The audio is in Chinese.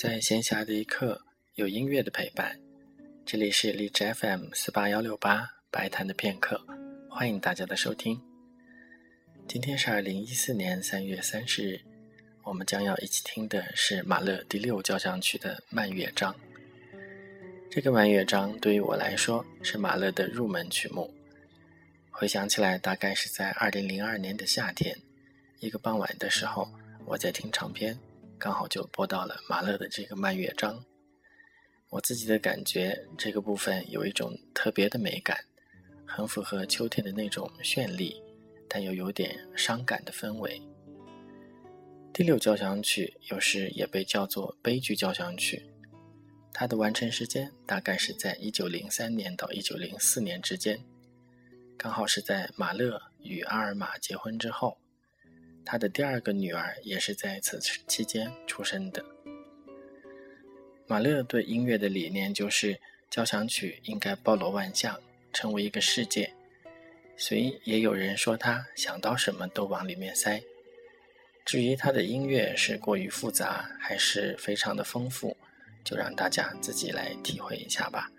在闲暇的一刻，有音乐的陪伴。这里是荔枝 FM 四八幺六八白谈的片刻，欢迎大家的收听。今天是二零一四年三月三十日，我们将要一起听的是马勒第六交响曲的慢乐章。这个慢乐章对于我来说是马勒的入门曲目。回想起来，大概是在二零零二年的夏天，一个傍晚的时候，我在听唱片。刚好就播到了马勒的这个慢乐章，我自己的感觉，这个部分有一种特别的美感，很符合秋天的那种绚丽，但又有点伤感的氛围。第六交响曲有时也被叫做悲剧交响曲，它的完成时间大概是在一九零三年到一九零四年之间，刚好是在马勒与阿尔玛结婚之后。他的第二个女儿也是在此期间出生的。马勒对音乐的理念就是，交响曲应该包罗万象，成为一个世界。所以也有人说他想到什么都往里面塞。至于他的音乐是过于复杂，还是非常的丰富，就让大家自己来体会一下吧。